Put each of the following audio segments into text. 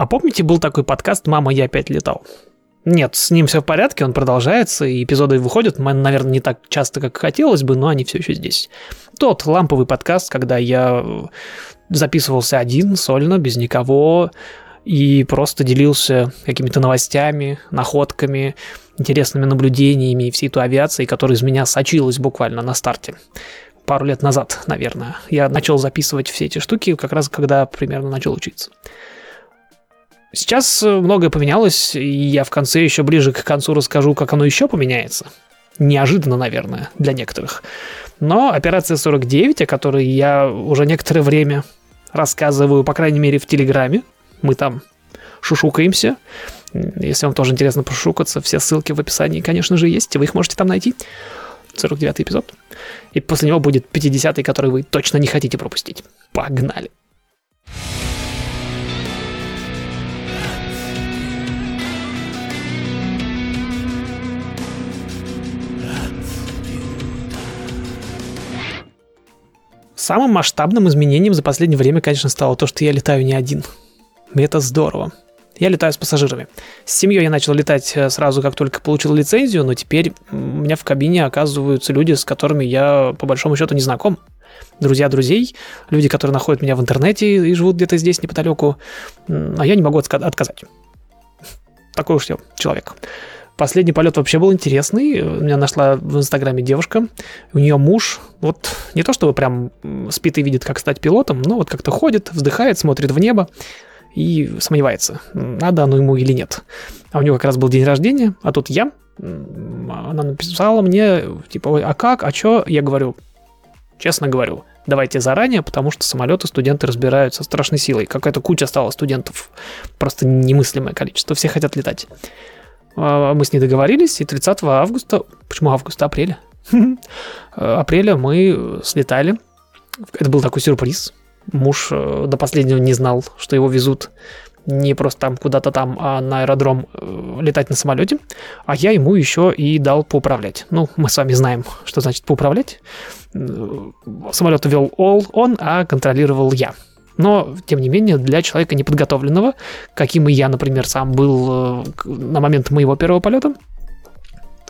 А помните, был такой подкаст «Мама, я опять летал»? Нет, с ним все в порядке, он продолжается, и эпизоды выходят, наверное, не так часто, как хотелось бы, но они все еще здесь. Тот ламповый подкаст, когда я записывался один, сольно, без никого, и просто делился какими-то новостями, находками, интересными наблюдениями и всей той авиацией, которая из меня сочилась буквально на старте. Пару лет назад, наверное. Я начал записывать все эти штуки как раз когда примерно начал учиться. Сейчас многое поменялось, и я в конце еще ближе к концу расскажу, как оно еще поменяется. Неожиданно, наверное, для некоторых. Но операция 49, о которой я уже некоторое время рассказываю, по крайней мере, в Телеграме, мы там шушукаемся. Если вам тоже интересно пошукаться, все ссылки в описании, конечно же, есть, вы их можете там найти. 49 эпизод. И после него будет 50 который вы точно не хотите пропустить. Погнали! Самым масштабным изменением за последнее время, конечно, стало то, что я летаю не один. Это здорово. Я летаю с пассажирами. С семьей я начал летать э, сразу, как только получил лицензию, но теперь у меня в кабине оказываются люди, с которыми я по большому счету не знаком. Друзья друзей, люди, которые находят меня в интернете и живут где-то здесь неподалеку, а я не могу отказать. Такой уж я человек. Последний полет вообще был интересный. Меня нашла в Инстаграме девушка. У нее муж, вот не то чтобы прям спит и видит, как стать пилотом, но вот как-то ходит, вздыхает, смотрит в небо и сомневается, надо оно ему или нет. А у него как раз был день рождения, а тут я. Она написала мне, типа, а как, а чё? Я говорю, честно говорю, давайте заранее, потому что самолеты студенты разбирают со страшной силой. Какая-то куча стала студентов, просто немыслимое количество, все хотят летать. А, мы с ней договорились, и 30 августа, почему августа, апреля? Апреля мы слетали. Это был такой сюрприз. Муж э, до последнего не знал, что его везут не просто там куда-то там, а на аэродром э, летать на самолете, а я ему еще и дал поуправлять. Ну, мы с вами знаем, что значит поуправлять. Самолет вел он, а контролировал я. Но, тем не менее, для человека неподготовленного, каким и я, например, сам был э, на момент моего первого полета,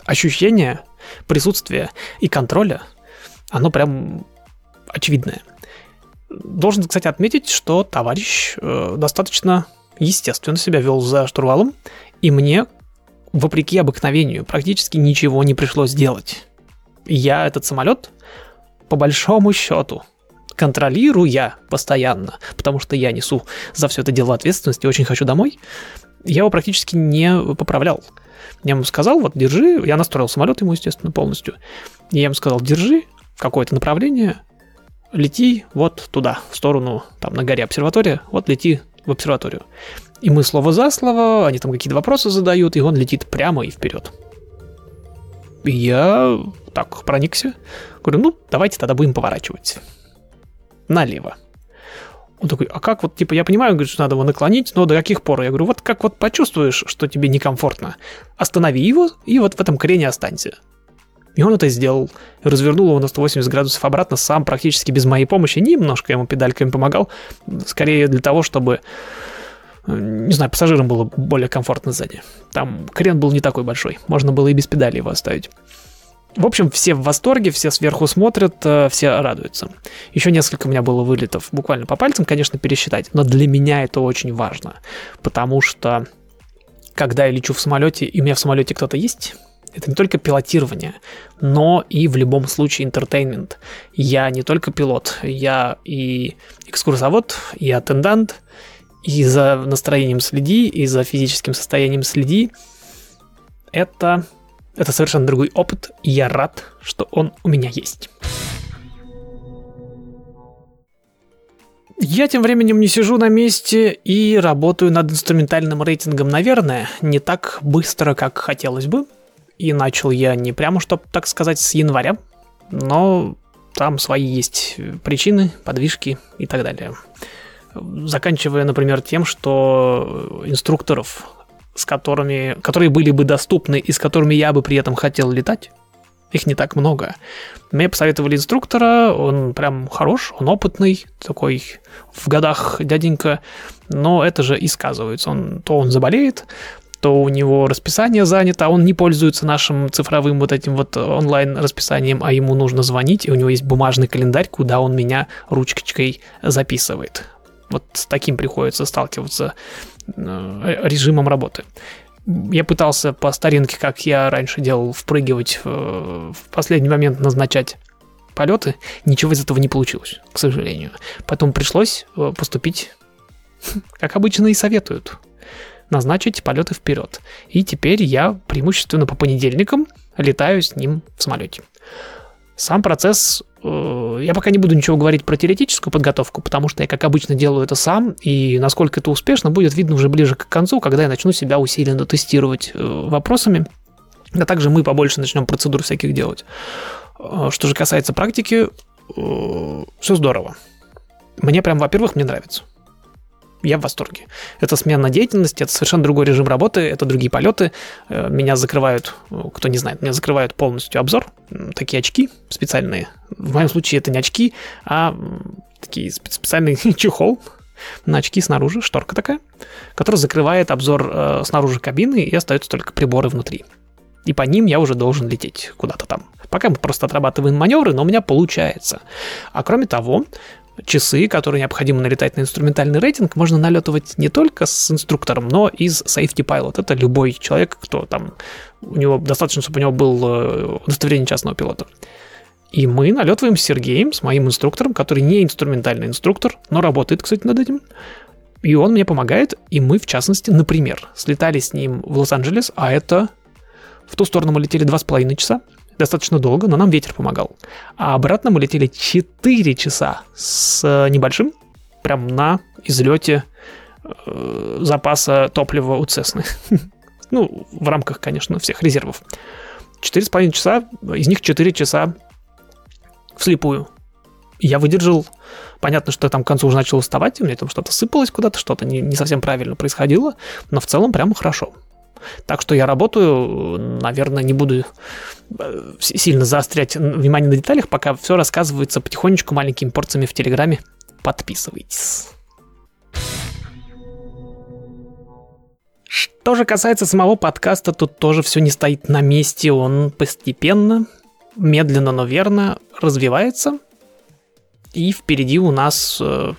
ощущение присутствия и контроля, оно прям очевидное. Должен, кстати, отметить, что товарищ э, достаточно естественно себя вел за штурвалом, и мне, вопреки обыкновению, практически ничего не пришлось делать. Я этот самолет, по большому счету, контролируя постоянно, потому что я несу за все это дело ответственность и очень хочу домой, я его практически не поправлял. Я ему сказал, вот держи, я настроил самолет ему, естественно, полностью. И я ему сказал, держи какое-то направление, лети вот туда, в сторону, там на горе обсерватория, вот лети в обсерваторию. И мы слово за слово, они там какие-то вопросы задают, и он летит прямо и вперед. И я так проникся. Говорю, ну, давайте тогда будем поворачивать налево. Он такой, а как вот, типа, я понимаю, говорит, что надо его наклонить, но до каких пор? Я говорю, вот как вот почувствуешь, что тебе некомфортно, останови его и вот в этом крене останься. И он это сделал. Развернул его на 180 градусов обратно сам, практически без моей помощи. Немножко ему педальками помогал. Скорее для того, чтобы, э, не знаю, пассажирам было более комфортно сзади. Там крен был не такой большой. Можно было и без педали его оставить. В общем, все в восторге, все сверху смотрят, э, все радуются. Еще несколько у меня было вылетов, буквально по пальцам, конечно, пересчитать, но для меня это очень важно, потому что когда я лечу в самолете, и у меня в самолете кто-то есть, это не только пилотирование, но и в любом случае интертеймент. Я не только пилот, я и экскурсовод, и атендант, и за настроением следи, и за физическим состоянием следи. Это это совершенно другой опыт, и я рад, что он у меня есть. Я тем временем не сижу на месте и работаю над инструментальным рейтингом, наверное, не так быстро, как хотелось бы. И начал я не прямо, чтобы так сказать, с января, но там свои есть причины, подвижки и так далее. Заканчивая, например, тем, что инструкторов с которыми, которые были бы доступны и с которыми я бы при этом хотел летать, их не так много. Мне посоветовали инструктора, он прям хорош, он опытный, такой в годах дяденька, но это же и сказывается. Он, то он заболеет, то у него расписание занято, а он не пользуется нашим цифровым вот этим вот онлайн-расписанием, а ему нужно звонить, и у него есть бумажный календарь, куда он меня ручкой записывает. Вот с таким приходится сталкиваться режимом работы. Я пытался по старинке, как я раньше делал, впрыгивать, в последний момент назначать полеты. Ничего из этого не получилось, к сожалению. Потом пришлось э, поступить, как обычно и советуют, назначить полеты вперед. И теперь я преимущественно по понедельникам летаю с ним в самолете. Сам процесс Э, я пока не буду ничего говорить про теоретическую подготовку, потому что я, как обычно, делаю это сам, и насколько это успешно, будет видно уже ближе к концу, когда я начну себя усиленно тестировать э, вопросами. А также мы побольше начнем процедур всяких делать. Э, что же касается практики, все здорово. Мне прям, во-первых, мне нравится я в восторге. Это смена деятельности, это совершенно другой режим работы, это другие полеты. Э, меня закрывают, э, кто не знает, меня закрывают полностью обзор. Такие очки специальные. В моем случае это не очки, а такие специальный чехол на очки снаружи, шторка такая, которая закрывает обзор э, снаружи кабины и остаются только приборы внутри. И по ним я уже должен лететь куда-то там. Пока мы просто отрабатываем маневры, но у меня получается. А кроме того, часы, которые необходимо налетать на инструментальный рейтинг, можно налетывать не только с инструктором, но и с Safety Pilot. Это любой человек, кто там, у него достаточно, чтобы у него был э, удостоверение частного пилота. И мы налетываем с Сергеем, с моим инструктором, который не инструментальный инструктор, но работает, кстати, над этим. И он мне помогает, и мы, в частности, например, слетали с ним в Лос-Анджелес, а это в ту сторону мы летели два с половиной часа, достаточно долго, но нам ветер помогал. А обратно мы летели 4 часа с э, небольшим, прям на излете э, запаса топлива у Цесны. ну, в рамках, конечно, всех резервов. 4,5 часа, из них 4 часа вслепую. Я выдержал, понятно, что я там к концу уже начал уставать, у меня там что-то сыпалось куда-то, что-то не, не совсем правильно происходило, но в целом прямо хорошо. Так что я работаю, наверное, не буду э, сильно заострять внимание на деталях, пока все рассказывается потихонечку маленькими порциями в Телеграме. Подписывайтесь. Что же касается самого подкаста, тут тоже все не стоит на месте, он постепенно, медленно, но верно развивается. И впереди у нас э,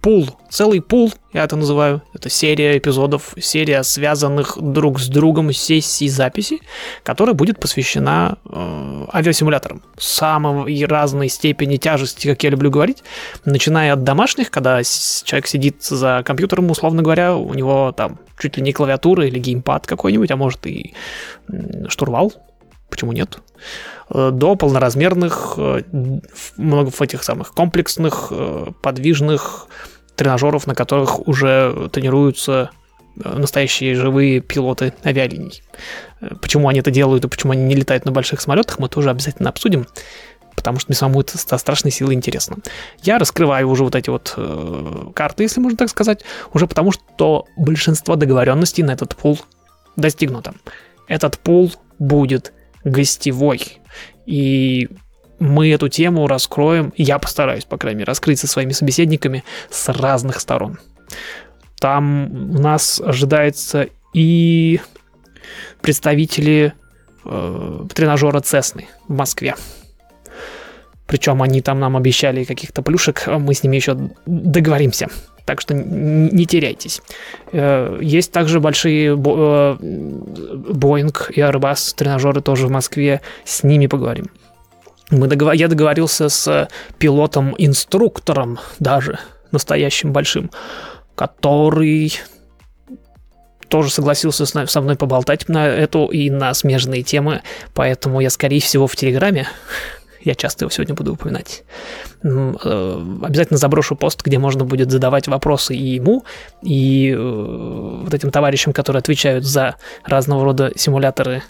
пул, целый пул, я это называю. Это серия эпизодов, серия связанных друг с другом сессий записи, которая будет посвящена э, авиасимуляторам. Самой разной степени тяжести, как я люблю говорить, начиная от домашних, когда человек сидит за компьютером, условно говоря, у него там чуть ли не клавиатура или геймпад какой-нибудь, а может и штурвал, почему нет? Э, до полноразмерных, э, много этих самых комплексных, э, подвижных тренажеров, на которых уже тренируются настоящие живые пилоты авиалиний. Почему они это делают и почему они не летают на больших самолетах, мы тоже обязательно обсудим, потому что мне самому это со страшной силой интересно. Я раскрываю уже вот эти вот э, карты, если можно так сказать, уже потому что большинство договоренностей на этот пул достигнуто. Этот пул будет гостевой. И мы эту тему раскроем, я постараюсь, по крайней мере, раскрыть со своими собеседниками с разных сторон. Там у нас ожидается и представители э, тренажера Цесны в Москве. Причем они там нам обещали каких-то плюшек, мы с ними еще договоримся. Так что не теряйтесь. Э, есть также большие Boeing э, и Airbus тренажеры тоже в Москве. С ними поговорим. Мы договор... Я договорился с пилотом-инструктором даже, настоящим большим, который тоже согласился со мной поболтать на эту и на смежные темы, поэтому я, скорее всего, в Телеграме я часто его сегодня буду упоминать. Э, обязательно заброшу пост, где можно будет задавать вопросы и ему, и э, вот этим товарищам, которые отвечают за разного рода симуляторы,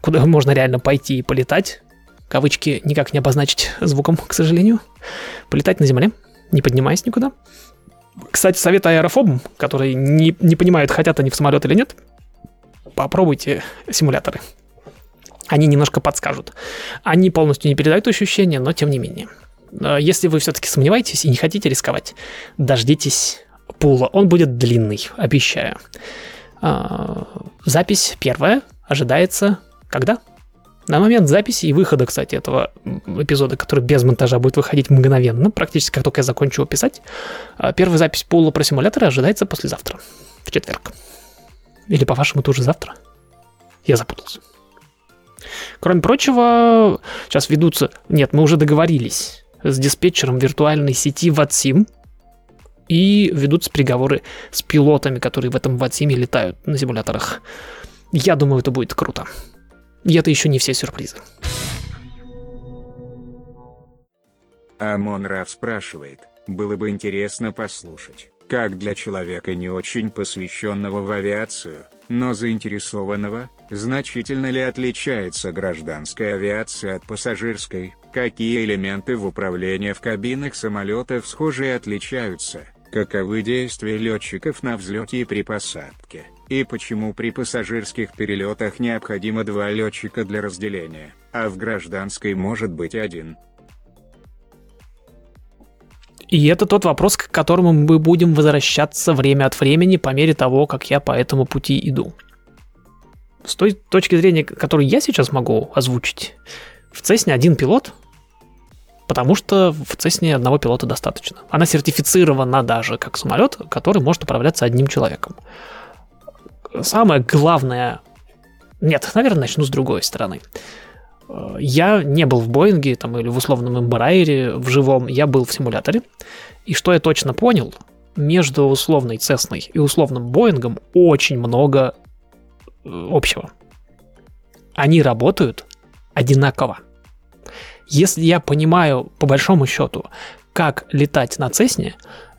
куда можно реально пойти и полетать. Кавычки никак не обозначить звуком, к сожалению. Полетать на земле, не поднимаясь никуда. Кстати, совет аэрофобам, которые не, не понимают, хотят они в самолет или нет, попробуйте симуляторы. Они немножко подскажут. Они полностью не передают ощущения, но тем не менее. Э, если вы все-таки сомневаетесь и не хотите рисковать, дождитесь пула. Он будет длинный, обещаю. А, запись первая ожидается когда? На момент записи и выхода, кстати, этого эпизода, который без монтажа будет выходить мгновенно, практически как только я закончу писать, а, первая запись пула про симуляторы ожидается послезавтра, в четверг. Или, по-вашему, тоже завтра? Я запутался. Кроме прочего, сейчас ведутся... Нет, мы уже договорились с диспетчером виртуальной сети VATSIM, и ведутся переговоры с пилотами, которые в этом VATSIM летают на симуляторах. Я думаю, это будет круто. И это еще не все сюрпризы. Амон Раф спрашивает, было бы интересно послушать, как для человека не очень посвященного в авиацию, но заинтересованного, значительно ли отличается гражданская авиация от пассажирской, какие элементы в управлении в кабинах самолетов схожи и отличаются, каковы действия летчиков на взлете и при посадке, и почему при пассажирских перелетах необходимо два летчика для разделения, а в гражданской может быть один. И это тот вопрос, к которому мы будем возвращаться время от времени по мере того, как я по этому пути иду. С той точки зрения, которую я сейчас могу озвучить, в Цесне один пилот, потому что в Цесне одного пилота достаточно. Она сертифицирована даже как самолет, который может управляться одним человеком. Самое главное... Нет, наверное, начну с другой стороны. Я не был в Боинге там, или в условном Эмбрайере в живом, я был в симуляторе. И что я точно понял, между условной Цесной и условным Боингом очень много общего. Они работают одинаково. Если я понимаю, по большому счету, как летать на Цесне,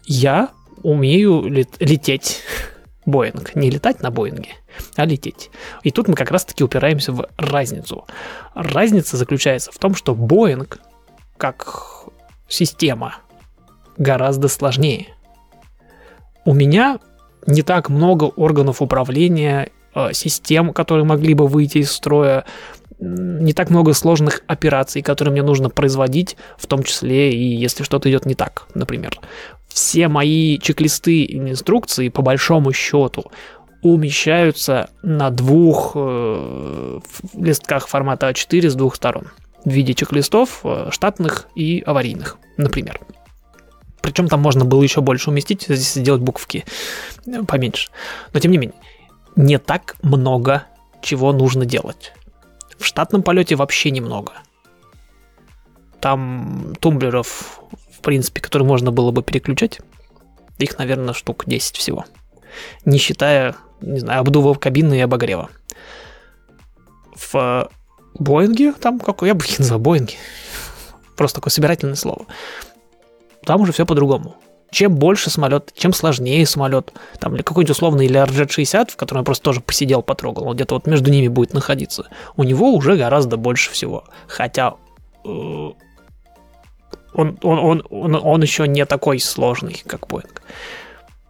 я умею лет- лететь Боинг. Не летать на Боинге, а лететь. И тут мы как раз-таки упираемся в разницу. Разница заключается в том, что Боинг, как система, гораздо сложнее. У меня не так много органов управления, э, систем, которые могли бы выйти из строя, не так много сложных операций, которые мне нужно производить, в том числе и если что-то идет не так, например все мои чек-листы и инструкции, по большому счету, умещаются на двух э, листках формата А4 с двух сторон в виде чек-листов э, штатных и аварийных, например. Причем там можно было еще больше уместить, здесь сделать буковки э, поменьше. Но тем не менее, не так много чего нужно делать. В штатном полете вообще немного. Там тумблеров принципе, которые можно было бы переключать. Их, наверное, штук 10 всего. Не считая, не знаю, обдува кабины и обогрева. В Боинге, там какой, я бы их назвал Боинге, просто такое собирательное слово, там уже все по-другому. Чем больше самолет, чем сложнее самолет, там или какой-нибудь условный или RJ-60, в котором я просто тоже посидел, потрогал, он где-то вот между ними будет находиться, у него уже гораздо больше всего. Хотя э, он, он, он, он, он еще не такой сложный, как Boeing.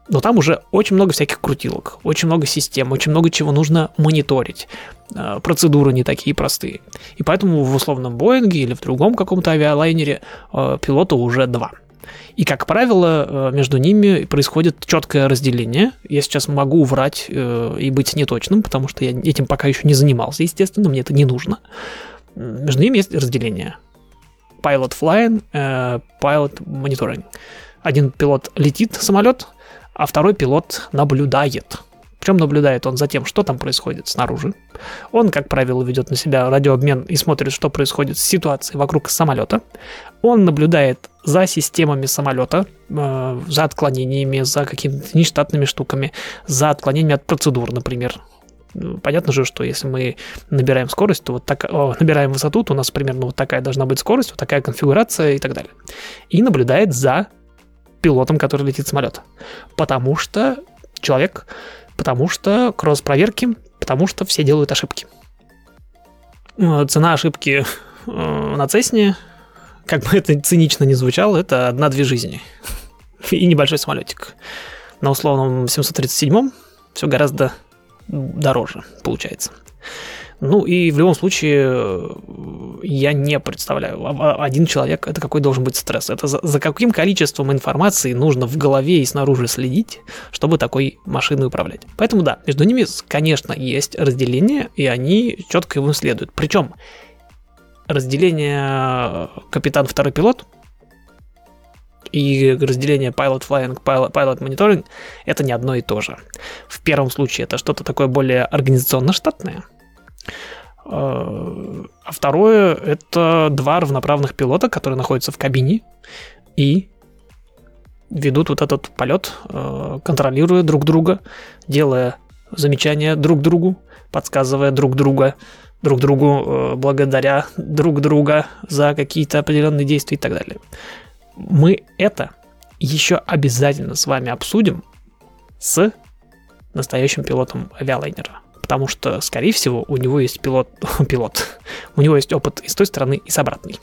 Но там уже очень много всяких крутилок, очень много систем, очень много чего нужно мониторить. А, процедуры не такие простые. И поэтому в условном Боинге или в другом каком-то авиалайнере а, пилота уже два. И, как правило, а, между ними происходит четкое разделение. Я сейчас могу врать э, и быть неточным, потому что я этим пока еще не занимался, естественно, мне это не нужно. Между ними есть разделение. Pilot Flying, э, Pilot Monitoring. Один пилот летит самолет, а второй пилот наблюдает. Причем наблюдает он за тем, что там происходит снаружи. Он, как правило, ведет на себя радиообмен и смотрит, что происходит с ситуацией вокруг самолета. Он наблюдает за системами самолета, э, за отклонениями, за какими-то нештатными штуками, за отклонениями от процедур, например. Ну, понятно же, что если мы набираем скорость, то вот так, о, набираем высоту, то у нас примерно вот такая должна быть скорость, вот такая конфигурация и так далее. И наблюдает за пилотом, который летит самолет. Потому что человек, потому что кросс-проверки, потому что все делают ошибки. Э, цена ошибки э, на Цесне, как бы это цинично не звучало, это одна-две жизни. И небольшой самолетик. На условном 737 все гораздо дороже получается. Ну и в любом случае э, я не представляю, а, а, один человек, это какой должен быть стресс. Это за, за каким количеством информации нужно в голове и снаружи следить, чтобы такой машиной управлять. Поэтому да, между ними, конечно, есть разделение, и они четко его следуют. Причем разделение капитан второй пилот и разделение pilot flying, pilot, pilot monitoring это не одно и то же. В первом случае это что-то такое более организационно-штатное, а второе это два равноправных пилота, которые находятся в кабине и ведут вот этот полет, э, контролируя друг друга, делая замечания друг другу, подсказывая друг друга, друг другу, э, благодаря друг друга за какие-то определенные действия и так далее мы это еще обязательно с вами обсудим с настоящим пилотом авиалайнера. Потому что, скорее всего, у него есть пилот, пилот, у него есть опыт и с той стороны, и с обратной.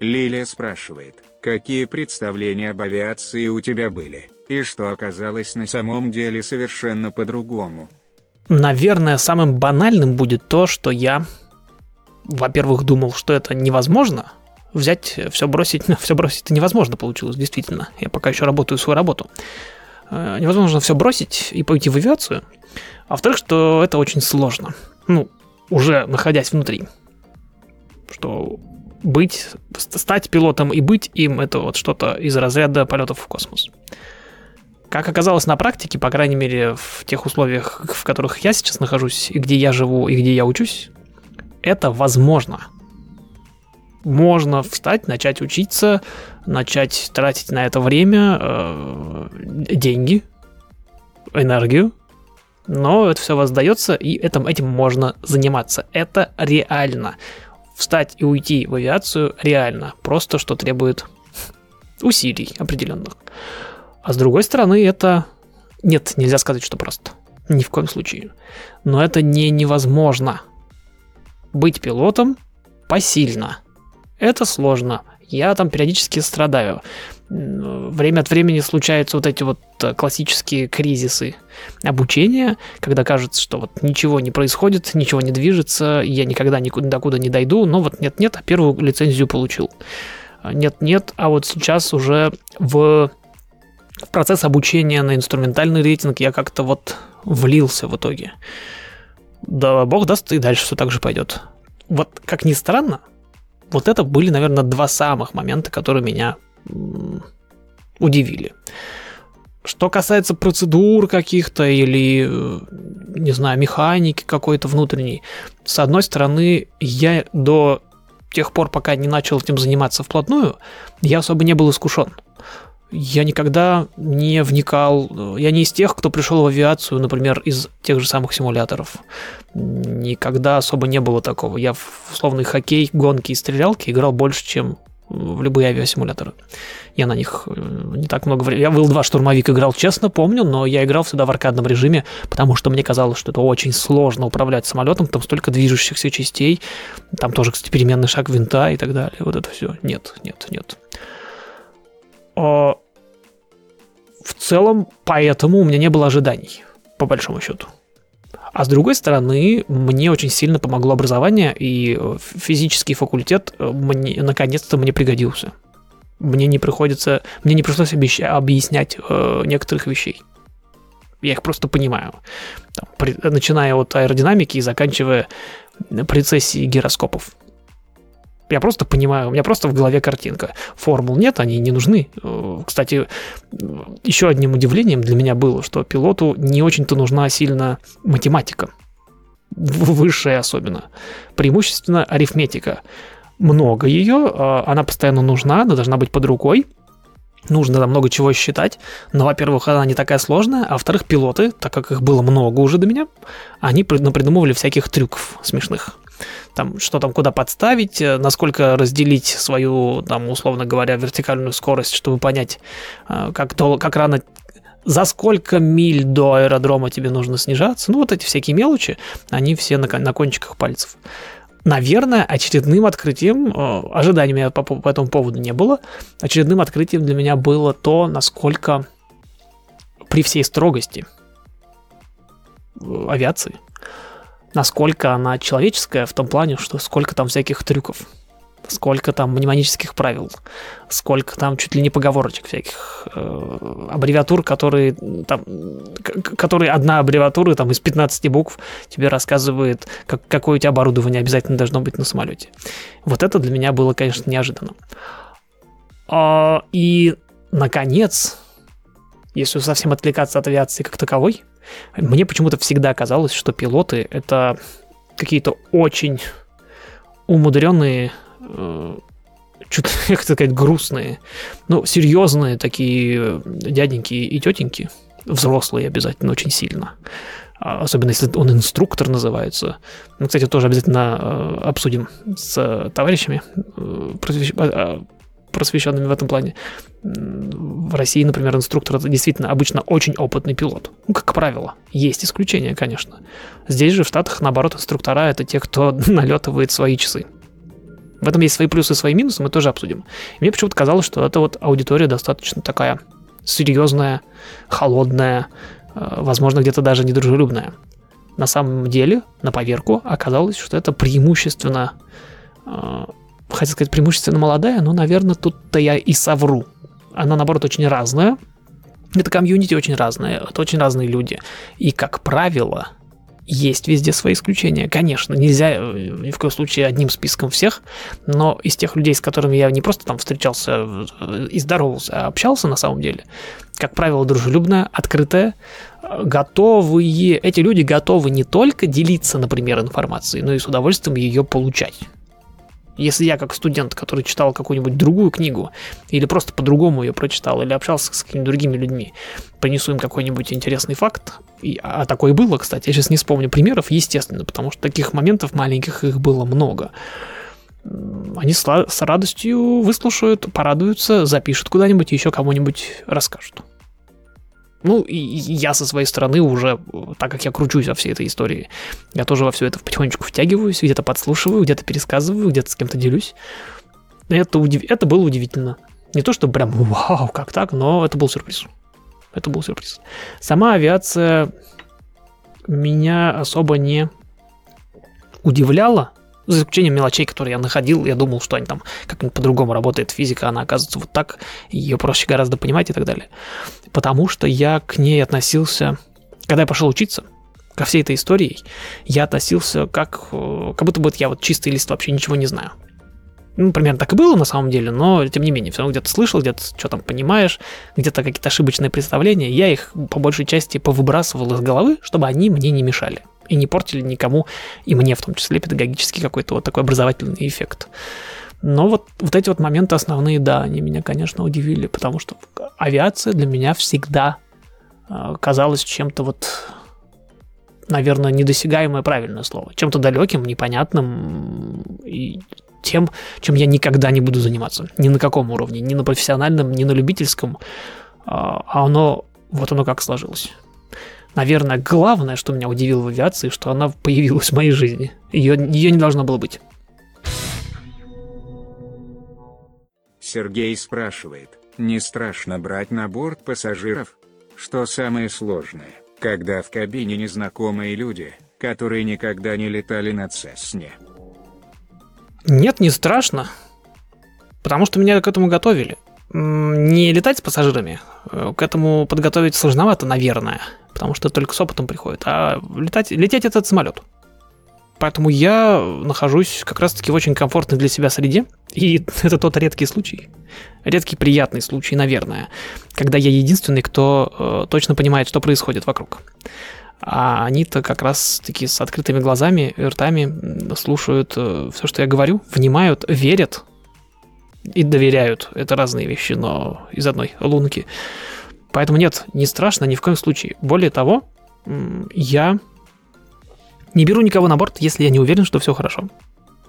Лилия спрашивает, какие представления об авиации у тебя были, и что оказалось на самом деле совершенно по-другому? Наверное, самым банальным будет то, что я во-первых, думал, что это невозможно. Взять, все бросить, все бросить это невозможно получилось, действительно. Я пока еще работаю свою работу. Э, невозможно все бросить и пойти в авиацию. А во-вторых, что это очень сложно. Ну, уже находясь внутри. Что быть, стать пилотом и быть им, это вот что-то из разряда полетов в космос. Как оказалось на практике, по крайней мере, в тех условиях, в которых я сейчас нахожусь, и где я живу, и где я учусь, это возможно. Можно встать, начать учиться, начать тратить на это время, э, деньги, энергию, но это все воздается, и этим, этим можно заниматься. Это реально. Встать и уйти в авиацию реально, просто что требует усилий определенных. А с другой стороны, это... Нет, нельзя сказать, что просто. Ни в коем случае. Но это не невозможно быть пилотом посильно. Это сложно. Я там периодически страдаю. Время от времени случаются вот эти вот э, классические кризисы обучения, когда кажется, что вот ничего не происходит, ничего не движется, я никогда никуда докуда не дойду, но вот нет-нет, а первую лицензию получил. Нет-нет, а вот сейчас уже в процесс обучения на инструментальный рейтинг я как-то вот влился в итоге да бог даст, и дальше все так же пойдет. Вот, как ни странно, вот это были, наверное, два самых момента, которые меня удивили. Что касается процедур каких-то или, э, не знаю, механики какой-то внутренней, с одной стороны, я до тех пор, пока не начал этим заниматься вплотную, я особо не был искушен я никогда не вникал, я не из тех, кто пришел в авиацию, например, из тех же самых симуляторов. Никогда особо не было такого. Я в условный хоккей, гонки и стрелялки играл больше, чем в любые авиасимуляторы. Я на них э, не так много времени... Я в Ил-2 штурмовик играл, честно помню, но я играл всегда в аркадном режиме, потому что мне казалось, что это очень сложно управлять самолетом, там столько движущихся частей, там тоже, кстати, переменный шаг винта и так далее. Вот это все. Нет, нет, нет. А, в целом, поэтому у меня не было ожиданий, по большому счету. А с другой стороны, мне очень сильно помогло образование, и э, физический факультет э, мне, наконец-то мне пригодился. Мне не приходится, мне не пришлось объяснять э, некоторых вещей. Я их просто понимаю. Там, при, начиная от аэродинамики и заканчивая прецессией гироскопов. Я просто понимаю, у меня просто в голове картинка. Формул нет, они не нужны. Э, кстати, еще одним удивлением для меня было, что пилоту не очень-то нужна сильно математика. Высшая особенно. Преимущественно арифметика. Много ее, а она постоянно нужна, она должна быть под рукой. Нужно там много чего считать, но, во-первых, она не такая сложная, а во-вторых, пилоты, так как их было много уже до меня, они придумывали всяких трюков смешных там, что там куда подставить, э, насколько разделить свою, там, условно говоря, вертикальную скорость, чтобы понять, э, как, дол- как рано за сколько миль до аэродрома тебе нужно снижаться. Ну, вот эти всякие мелочи, они все на, на кончиках пальцев. Наверное, очередным открытием, э, ожиданий у меня по, по этому поводу не было, очередным открытием для меня было то, насколько при всей строгости авиации. Насколько она человеческая в том плане, что сколько там всяких трюков сколько там мнемонических правил, сколько там чуть ли не поговорочек всяких, э, аббревиатур, которые там, которые одна аббревиатура там из 15 букв тебе рассказывает, как, какое у тебя оборудование обязательно должно быть на самолете. Вот это для меня было, конечно, неожиданно. А, и, наконец, если совсем отвлекаться от авиации как таковой, мне почему-то всегда казалось, что пилоты — это какие-то очень умудренные э, что-то, как сказать, грустные, ну, серьезные такие дяденьки и тетеньки, взрослые обязательно очень сильно. А, особенно если он инструктор называется. Мы, кстати, тоже обязательно э, обсудим с товарищами, э, а, просвещенными в этом плане. В России, например, инструктор это действительно обычно очень опытный пилот. Ну, как правило. Есть исключения, конечно. Здесь же в Штатах, наоборот, инструктора это те, кто налетывает свои часы. В этом есть свои плюсы и свои минусы, мы тоже обсудим. И мне почему-то казалось, что эта вот аудитория достаточно такая серьезная, холодная, э, возможно, где-то даже недружелюбная. На самом деле, на поверку, оказалось, что это преимущественно, э, хотел сказать, преимущественно молодая, но, наверное, тут-то я и совру. Она, наоборот, очень разная. Это комьюнити очень разное, это очень разные люди. И, как правило, есть везде свои исключения. Конечно, нельзя э, ни в коем случае одним списком всех, но из тех людей, с которыми я не просто там встречался э, и здоровался, а общался на самом деле, как правило, дружелюбная, открытая, готовые, эти люди готовы не только делиться, например, информацией, но и с удовольствием ее получать. Если я как студент, который читал какую-нибудь другую книгу, или просто по-другому ее прочитал, или общался с какими-то другими людьми, принесу им какой-нибудь интересный факт, и, а такое было, кстати, я сейчас не вспомню примеров, естественно, потому что таких моментов маленьких их было много. Они с, с радостью выслушают, порадуются, запишут куда-нибудь, еще кому-нибудь расскажут. Ну, и я со своей стороны уже, так как я кручусь во всей этой истории, я тоже во все это потихонечку втягиваюсь, где-то подслушиваю, где-то пересказываю, где-то с кем-то делюсь. Это, удив... это было удивительно. Не то, что прям вау, как так, но это был сюрприз. Это был сюрприз. Сама авиация меня особо не удивляла, за исключением мелочей, которые я находил, я думал, что они там как-нибудь по-другому работает физика, она оказывается вот так, ее проще гораздо понимать и так далее. Потому что я к ней относился, когда я пошел учиться, ко всей этой истории, я относился как, э, как будто бы я вот чистый лист вообще ничего не знаю. Ну, примерно так и было на самом деле, но тем не менее, все равно где-то слышал, где-то что там понимаешь, где-то какие-то ошибочные представления, я их по большей части повыбрасывал из головы, чтобы они мне не мешали и не портили никому, и мне в том числе, педагогический какой-то вот такой образовательный эффект. Но вот, вот эти вот моменты основные, да, они меня, конечно, удивили, потому что авиация для меня всегда э, казалась чем-то вот, наверное, недосягаемое правильное слово, чем-то далеким, непонятным и тем, чем я никогда не буду заниматься, ни на каком уровне, ни на профессиональном, ни на любительском, а оно, вот оно как сложилось наверное, главное, что меня удивило в авиации, что она появилась в моей жизни. Ее, ее не должно было быть. Сергей спрашивает, не страшно брать на борт пассажиров? Что самое сложное, когда в кабине незнакомые люди, которые никогда не летали на Цесне? Нет, не страшно. Потому что меня к этому готовили. Не летать с пассажирами. Э, к этому подготовить сложновато, наверное потому что только с опытом приходит. А летать, лететь этот самолет. Поэтому я нахожусь как раз-таки в очень комфортной для себя среде. И это тот редкий случай, редкий приятный случай, наверное, когда я единственный, кто э, точно понимает, что происходит вокруг. А они-то как раз-таки с открытыми глазами ртами слушают э, все, что я говорю, внимают, верят и доверяют. Это разные вещи, но из одной лунки. Поэтому нет, не страшно ни в коем случае. Более того, я не беру никого на борт, если я не уверен, что все хорошо.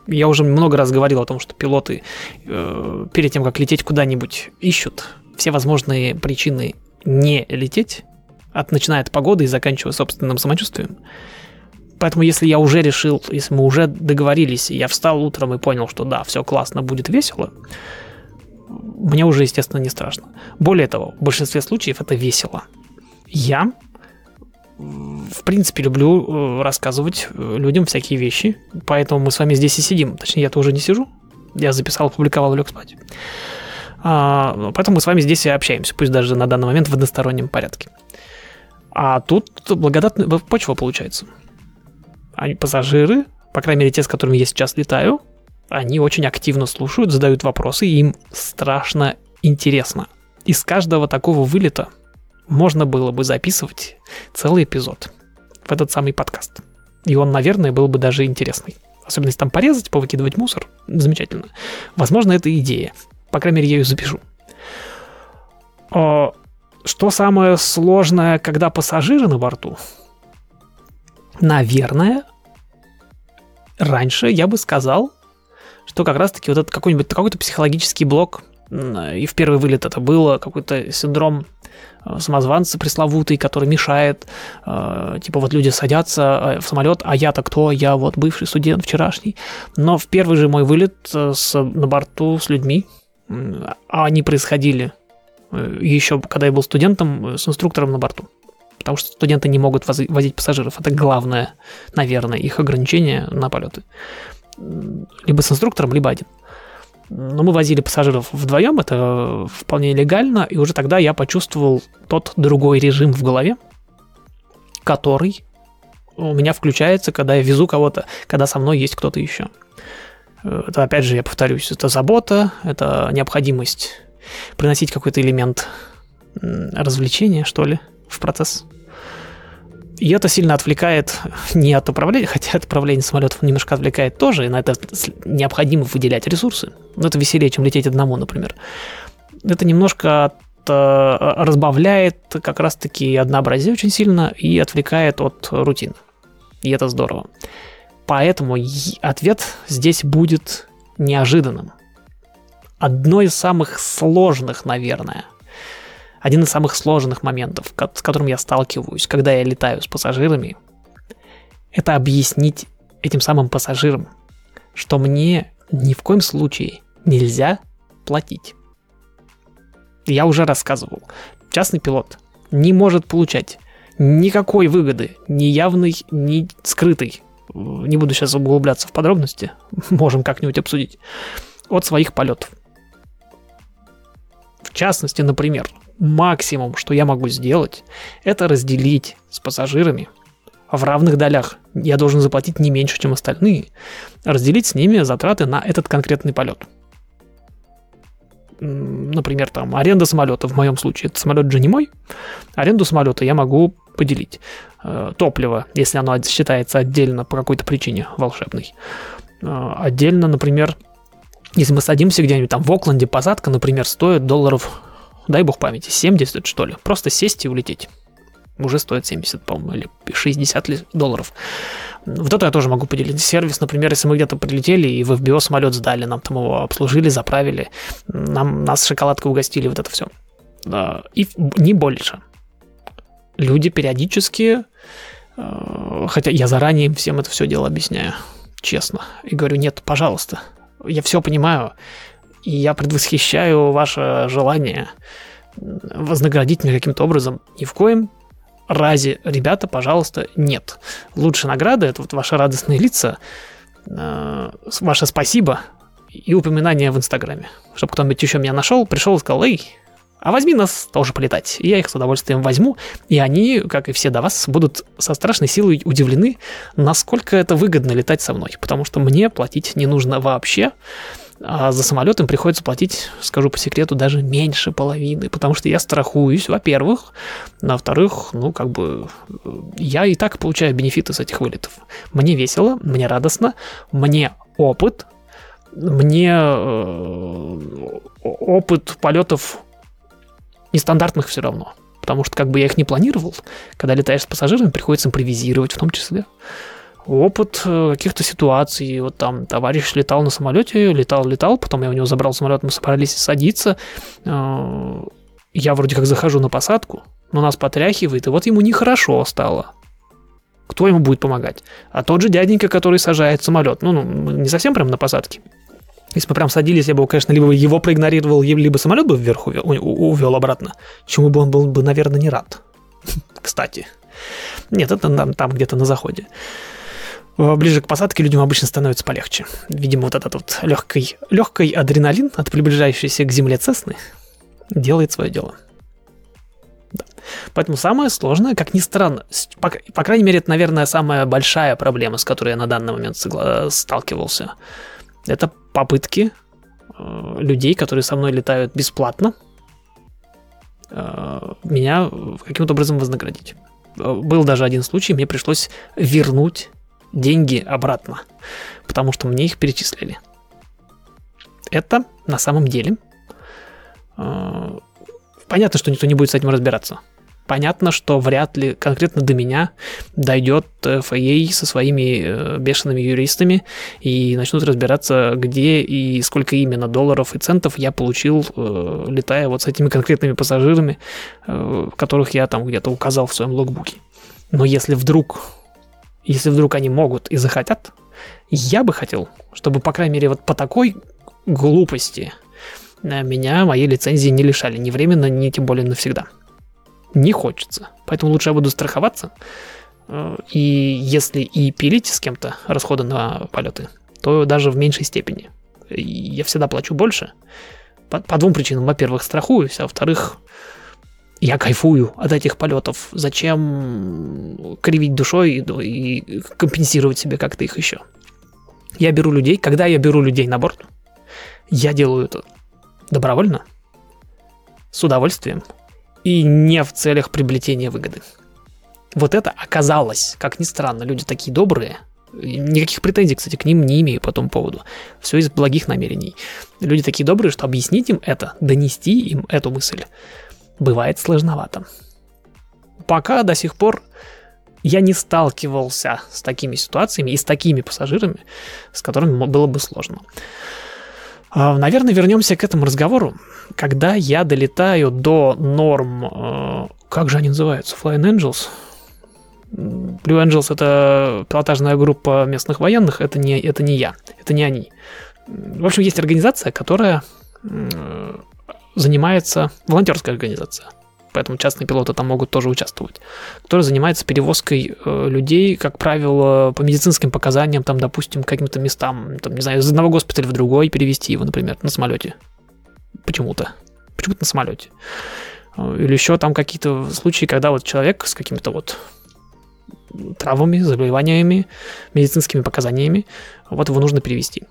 Я уже много раз говорил о том, что пилоты э, перед тем, как лететь куда-нибудь, ищут все возможные причины не лететь, от начиная от погоды и заканчивая собственным самочувствием. Поэтому если я уже решил, если мы уже договорились, и я встал утром и понял, что да, все классно, будет весело, мне уже, естественно, не страшно. Более того, в большинстве случаев это весело. Я в принципе, люблю э, рассказывать э, людям всякие вещи, поэтому мы с вами здесь и сидим. Точнее, я-то уже не сижу. Я записал, опубликовал, лег спать. А, поэтому мы с вами здесь и общаемся, пусть даже на данный момент в одностороннем порядке. А тут благодатная почва получается. Они пассажиры, по крайней мере те, с которыми я сейчас летаю, они очень активно слушают, задают вопросы, и им страшно интересно. Из каждого такого вылета можно было бы записывать целый эпизод в этот самый подкаст. И он, наверное, был бы даже интересный. Особенно если там порезать, повыкидывать мусор. Замечательно. Возможно, это идея. По крайней мере, я ее запишу. А, что самое сложное, когда пассажиры на борту? Наверное, раньше я бы сказал, что как раз-таки вот этот какой-нибудь какой-то психологический блок, и в первый вылет это было какой-то синдром э, самозванца пресловутый, который мешает, э, типа вот люди садятся э, в самолет, а я-то кто? Я вот бывший студент вчерашний. Но в первый же мой вылет с, на борту с людьми, а они происходили еще когда я был студентом с инструктором на борту. Потому что студенты не могут возить пассажиров. Это главное, наверное, их ограничение на полеты либо с инструктором, либо один. Но мы возили пассажиров вдвоем, это вполне легально, и уже тогда я почувствовал тот другой режим в голове, который у меня включается, когда я везу кого-то, когда со мной есть кто-то еще. Это, опять же, я повторюсь, это забота, это необходимость приносить какой-то элемент развлечения, что ли, в процесс. И это сильно отвлекает не от управления, хотя от управления самолетов немножко отвлекает тоже, и на это необходимо выделять ресурсы. Но это веселее, чем лететь одному, например. Это немножко от, э, разбавляет как раз-таки однообразие очень сильно и отвлекает от рутины. И это здорово. Поэтому ответ здесь будет неожиданным. Одно из самых сложных, наверное, один из самых сложных моментов, с которым я сталкиваюсь, когда я летаю с пассажирами, это объяснить этим самым пассажирам, что мне ни в коем случае нельзя платить. Я уже рассказывал, частный пилот не может получать никакой выгоды, ни явной, ни скрытой. Не буду сейчас углубляться в подробности, можем как-нибудь обсудить. От своих полетов. В частности, например, максимум, что я могу сделать, это разделить с пассажирами в равных долях. Я должен заплатить не меньше, чем остальные. Разделить с ними затраты на этот конкретный полет. Например, там аренда самолета в моем случае. Это самолет же не мой. Аренду самолета я могу поделить. Э, топливо, если оно считается отдельно по какой-то причине волшебной. Э, отдельно, например, если мы садимся где-нибудь там в Окленде, посадка, например, стоит долларов дай бог памяти, 70 что ли. Просто сесть и улететь. Уже стоит 70, по-моему, или 60 долларов. Вот это я тоже могу поделить. Сервис, например, если мы где-то прилетели и в FBO самолет сдали, нам там его обслужили, заправили, нам, нас шоколадкой угостили, вот это все. И не больше. Люди периодически, э, хотя я заранее им всем это все дело объясняю, честно, и говорю, нет, пожалуйста, я все понимаю, и я предвосхищаю ваше желание вознаградить меня каким-то образом. Ни в коем разе, ребята, пожалуйста, нет. Лучшая награда – это вот ваши радостные лица, э, ваше спасибо и упоминание в Инстаграме. Чтобы кто-нибудь еще меня нашел, пришел и сказал, эй, а возьми нас тоже полетать. И я их с удовольствием возьму, и они, как и все до вас, будут со страшной силой удивлены, насколько это выгодно летать со мной, потому что мне платить не нужно вообще, а за самолет им приходится платить, скажу по секрету, даже меньше половины, потому что я страхуюсь, во-первых, на во-вторых, ну, как бы, я и так получаю бенефиты с этих вылетов. Мне весело, мне радостно, мне опыт, мне э, опыт полетов нестандартных все равно. Потому что как бы я их не планировал, когда летаешь с пассажирами, приходится импровизировать в том числе опыт э, каких-то ситуаций. Вот там товарищ летал на самолете, летал, летал, потом я у него забрал самолет, мы собрались садиться. Э, я вроде как захожу на посадку, но нас потряхивает, и вот ему нехорошо стало. Кто ему будет помогать? А тот же дяденька, который сажает самолет. Ну, ну не совсем прям на посадке. Если бы прям садились, я бы, конечно, либо его проигнорировал, либо самолет бы вверх увел, обратно, чему бы он был бы, наверное, не рад. Кстати. Нет, это там, там где-то на заходе. Ближе к посадке людям обычно становится полегче. Видимо, вот этот вот легкий, легкий адреналин от приближающейся к земле Цесны делает свое дело. Да. Поэтому самое сложное, как ни странно, по, по крайней мере, это, наверное, самая большая проблема, с которой я на данный момент сталкивался, это попытки э, людей, которые со мной летают бесплатно, э, меня каким-то образом вознаградить. Э, был даже один случай, мне пришлось вернуть деньги обратно, потому что мне их перечислили. Это на самом деле э, понятно, что никто не будет с этим разбираться. Понятно, что вряд ли конкретно до меня дойдет ФА со своими э, бешеными юристами и начнут разбираться, где и сколько именно долларов и центов я получил, э, летая вот с этими конкретными пассажирами, которых я там где-то указал в своем логбуке. Но если вдруг если вдруг они могут и захотят, я бы хотел, чтобы, по крайней мере, вот по такой глупости э, меня моей лицензии не лишали ни временно, ни тем более навсегда. Не хочется. Поэтому лучше я буду страховаться. Э, и если и пилить с кем-то расходы на полеты, то даже в меньшей степени. Я всегда плачу больше. По, по двум причинам. Во-первых, страхуюсь, а во-вторых, я кайфую от этих полетов. Зачем кривить душой и, и компенсировать себе как-то их еще? Я беру людей, когда я беру людей на борт, я делаю это добровольно, с удовольствием и не в целях приобретения выгоды. Вот это оказалось, как ни странно, люди такие добрые, Никаких претензий, кстати, к ним не имею по тому поводу. Все из благих намерений. Люди такие добрые, что объяснить им это, донести им эту мысль бывает сложновато. Пока до сих пор я не сталкивался с такими ситуациями и с такими пассажирами, с которыми было бы сложно. А, наверное, вернемся к этому разговору, когда я долетаю до норм, э, как же они называются, Flying Angels? Blue Angels это пилотажная группа местных военных, это не, это не я, это не они. В общем, есть организация, которая занимается волонтерская организация. Поэтому частные пилоты там могут тоже участвовать, которая занимается перевозкой э, людей, как правило, по медицинским показаниям, там, допустим, каким-то местам, там, не знаю, из одного госпиталя в другой перевести его, например, на самолете. Почему-то. Почему-то на самолете. Э, или еще там какие-то случаи, когда вот человек с какими-то вот травмами, заболеваниями, медицинскими показаниями, вот его нужно перевести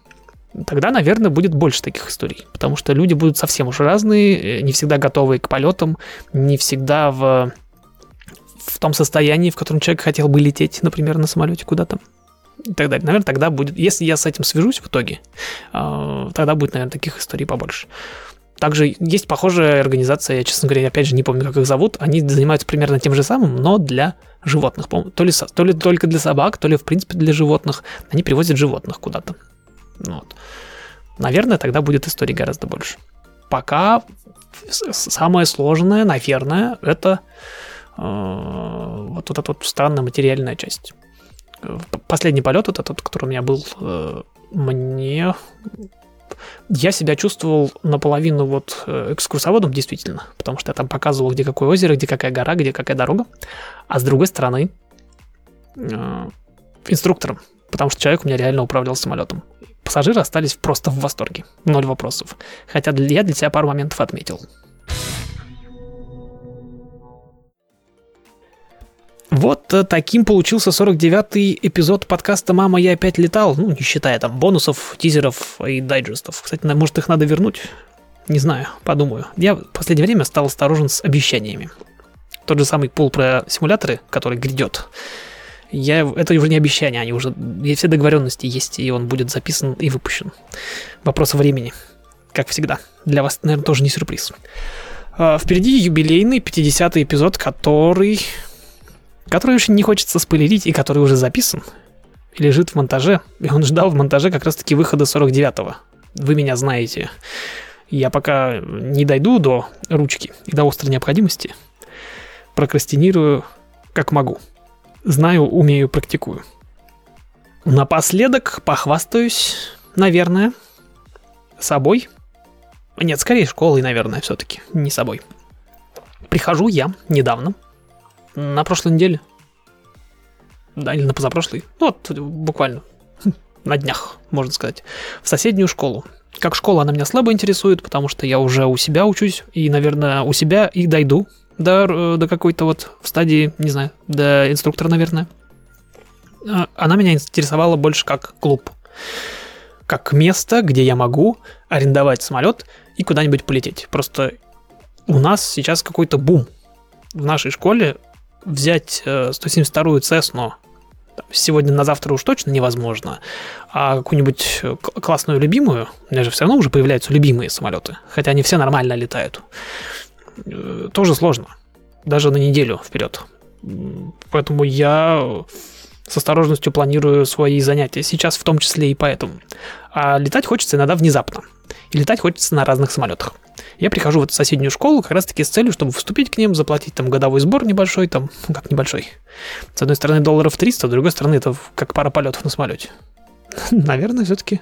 тогда, наверное, будет больше таких историй. Потому что люди будут совсем уж разные, э, не всегда готовые к полетам, не всегда в, в том состоянии, в котором человек хотел бы лететь, например, на самолете куда-то. И так далее. Наверное, тогда будет, если я с этим свяжусь в итоге, э, тогда будет, наверное, таких историй побольше. Также есть похожая организация, я, честно говоря, опять же не помню, как их зовут. Они занимаются примерно тем же самым, но для животных. То ли, то ли только для собак, то ли, в принципе, для животных. Они привозят животных куда-то. Вот. Наверное, тогда будет историй гораздо больше. Пока самое сложное, наверное, это э, вот, вот эта вот странная материальная часть. Последний полет, вот этот, который у меня был, э, мне я себя чувствовал наполовину вот э, экскурсоводом, действительно, потому что я там показывал, где какое озеро, где какая гора, где какая дорога, а с другой стороны э, инструктором, потому что человек у меня реально управлял самолетом. Пассажиры остались просто в восторге. Ноль вопросов. Хотя я для себя пару моментов отметил. Вот э, таким получился 49-й эпизод подкаста «Мама, я опять летал», ну, не считая там бонусов, тизеров и дайджестов. Кстати, может, их надо вернуть? Не знаю, подумаю. Я в последнее время стал осторожен с обещаниями. Тот же самый пул про симуляторы, который грядет, я, это уже не обещание, они уже все договоренности есть, и он будет записан и выпущен. Вопрос времени, как всегда. Для вас, наверное, тоже не сюрприз. А, впереди юбилейный 50-й эпизод, который... Который очень не хочется спойлерить, и который уже записан. И лежит в монтаже. И он ждал в монтаже как раз-таки выхода 49-го. Вы меня знаете. Я пока не дойду до ручки и до острой необходимости, прокрастинирую как могу. Знаю, умею, практикую. Напоследок похвастаюсь, наверное, собой. Нет, скорее школой, наверное, все-таки, не собой. Прихожу я недавно, на прошлой неделе, да, или на позапрошлый, ну вот буквально на днях, можно сказать, в соседнюю школу. Как школа она меня слабо интересует, потому что я уже у себя учусь, и, наверное, у себя и дойду до, до какой-то вот в стадии, не знаю, до инструктора, наверное. А, она меня интересовала больше как клуб. Как место, где я могу арендовать самолет и куда-нибудь полететь. Просто у нас сейчас какой-то бум. В нашей школе взять 172-ю э, Цесну сегодня на завтра уж точно невозможно, а какую-нибудь э, классную любимую, у меня же все равно уже появляются любимые самолеты, хотя они все нормально летают, э, тоже сложно, даже на неделю вперед. Поэтому я с осторожностью планирую свои занятия сейчас, в том числе и поэтому. А летать хочется иногда внезапно. И летать хочется на разных самолетах. Я прихожу в эту соседнюю школу как раз-таки с целью, чтобы вступить к ним, заплатить там годовой сбор небольшой, там, ну как небольшой. С одной стороны долларов 300, с другой стороны это как пара полетов на самолете. Наверное, все-таки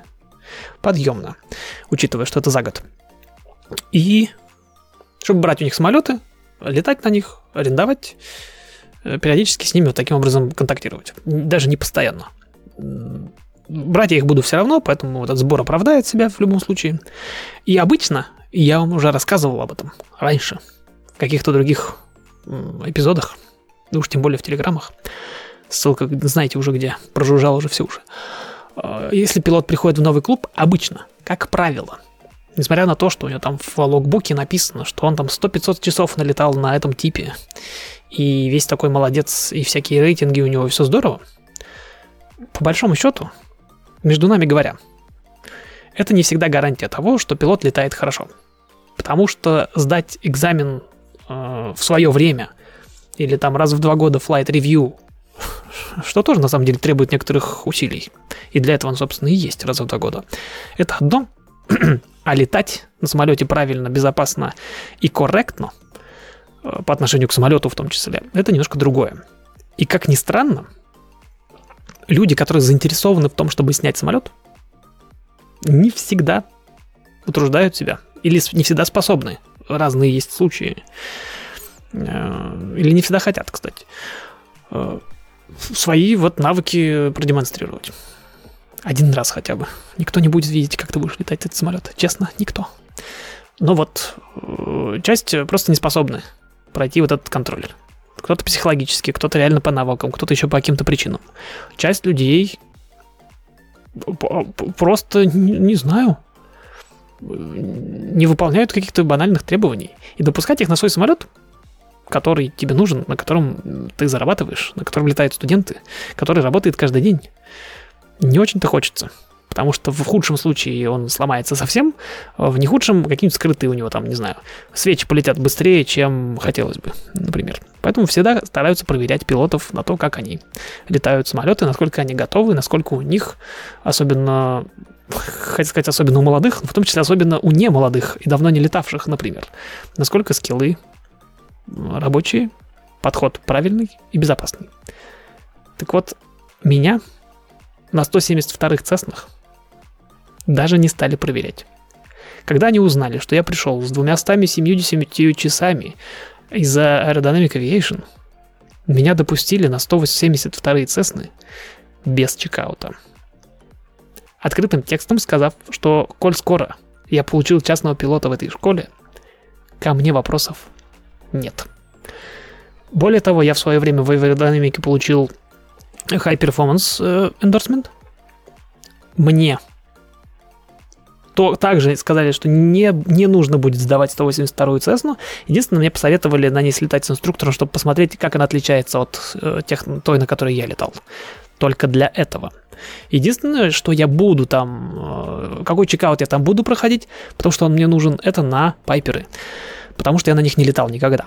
подъемно, учитывая, что это за год. И чтобы брать у них самолеты, летать на них, арендовать, э, периодически с ними вот таким образом контактировать. Даже не постоянно. Брать я их буду все равно, поэтому этот сбор оправдает себя в любом случае. И обычно я вам уже рассказывал об этом раньше, в каких-то других эпизодах, ну уж тем более в телеграммах. Ссылка, знаете уже где, прожужжал уже все уже. А, если пилот приходит в новый клуб, обычно, как правило, несмотря на то, что у него там в логбуке написано, что он там 100-500 часов налетал на этом типе, и весь такой молодец, и всякие рейтинги у него, все здорово, по большому счету, между нами говоря, это не всегда гарантия того, что пилот летает хорошо. Потому что сдать экзамен э, в свое время или там раз в два года flight review, что тоже на самом деле требует некоторых усилий. И для этого он, собственно, и есть раз в два года. Это одно. а летать на самолете правильно, безопасно и корректно э, по отношению к самолету в том числе, это немножко другое. И как ни странно, люди, которые заинтересованы в том, чтобы снять самолет, не всегда утруждают себя. Или не всегда способны. Разные есть случаи. Э, или не всегда хотят, кстати. Э, свои вот навыки продемонстрировать. Один раз хотя бы. Никто не будет видеть, как ты будешь летать этот самолет. Честно, никто. Но вот э, часть просто не способны пройти вот этот контроль. Кто-то психологически, кто-то реально по навыкам, кто-то еще по каким-то причинам. Часть людей просто, не знаю, не выполняют каких-то банальных требований. И допускать их на свой самолет, который тебе нужен, на котором ты зарабатываешь, на котором летают студенты, который работает каждый день, не очень-то хочется потому что в худшем случае он сломается совсем, в не худшем какие-нибудь скрытые у него там, не знаю, свечи полетят быстрее, чем хотелось бы, например. Поэтому всегда стараются проверять пилотов на то, как они летают самолеты, насколько они готовы, насколько у них, особенно хотел сказать, особенно у молодых, в том числе особенно у немолодых и давно не летавших, например. Насколько скиллы рабочие, подход правильный и безопасный. Так вот, меня на 172-х Цеснах даже не стали проверять. Когда они узнали, что я пришел с 270 часами из-за Aerodynamic Aviation, меня допустили на 172-е Цесны без чекаута. Открытым текстом сказав, что коль скоро я получил частного пилота в этой школе, ко мне вопросов нет. Более того, я в свое время в аэродинамике получил High Performance э, Endorsement. Мне то также сказали, что не, не нужно будет сдавать 182-ю Cessna. Единственное, мне посоветовали на ней слетать с инструктором, чтобы посмотреть, как она отличается от э, тех, той, на которой я летал. Только для этого. Единственное, что я буду там, э, какой чекаут я там буду проходить, потому что он мне нужен, это на пайперы. Потому что я на них не летал никогда.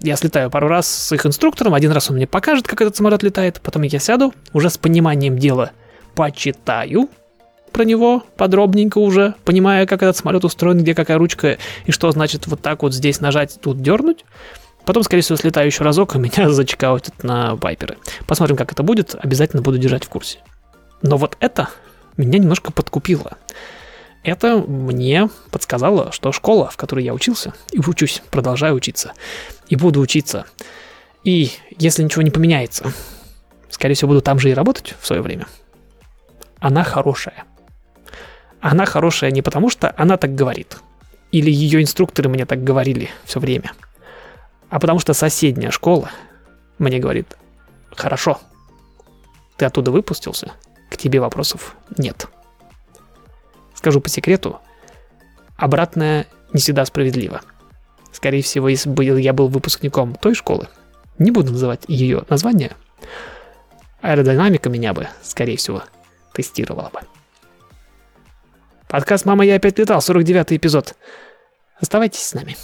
Я слетаю пару раз с их инструктором, один раз он мне покажет, как этот самолет летает, потом я сяду, уже с пониманием дела почитаю, про него подробненько уже, понимая, как этот самолет устроен, где какая ручка и что значит вот так вот здесь нажать, тут дернуть. Потом, скорее всего, слетаю еще разок, и меня зачекаутят на пайперы. Посмотрим, как это будет, обязательно буду держать в курсе. Но вот это меня немножко подкупило. Это мне подсказало, что школа, в которой я учился, и учусь, продолжаю учиться, и буду учиться, и если ничего не поменяется, скорее всего, буду там же и работать в свое время. Она хорошая. Она хорошая не потому, что она так говорит. Или ее инструкторы мне так говорили все время. А потому что соседняя школа мне говорит, хорошо, ты оттуда выпустился, к тебе вопросов нет. Скажу по секрету, обратное не всегда справедливо. Скорее всего, если бы я был выпускником той школы, не буду называть ее название, аэродинамика меня бы, скорее всего, тестировала бы. Подкаст «Мама, я опять летал», 49 эпизод. Оставайтесь с нами.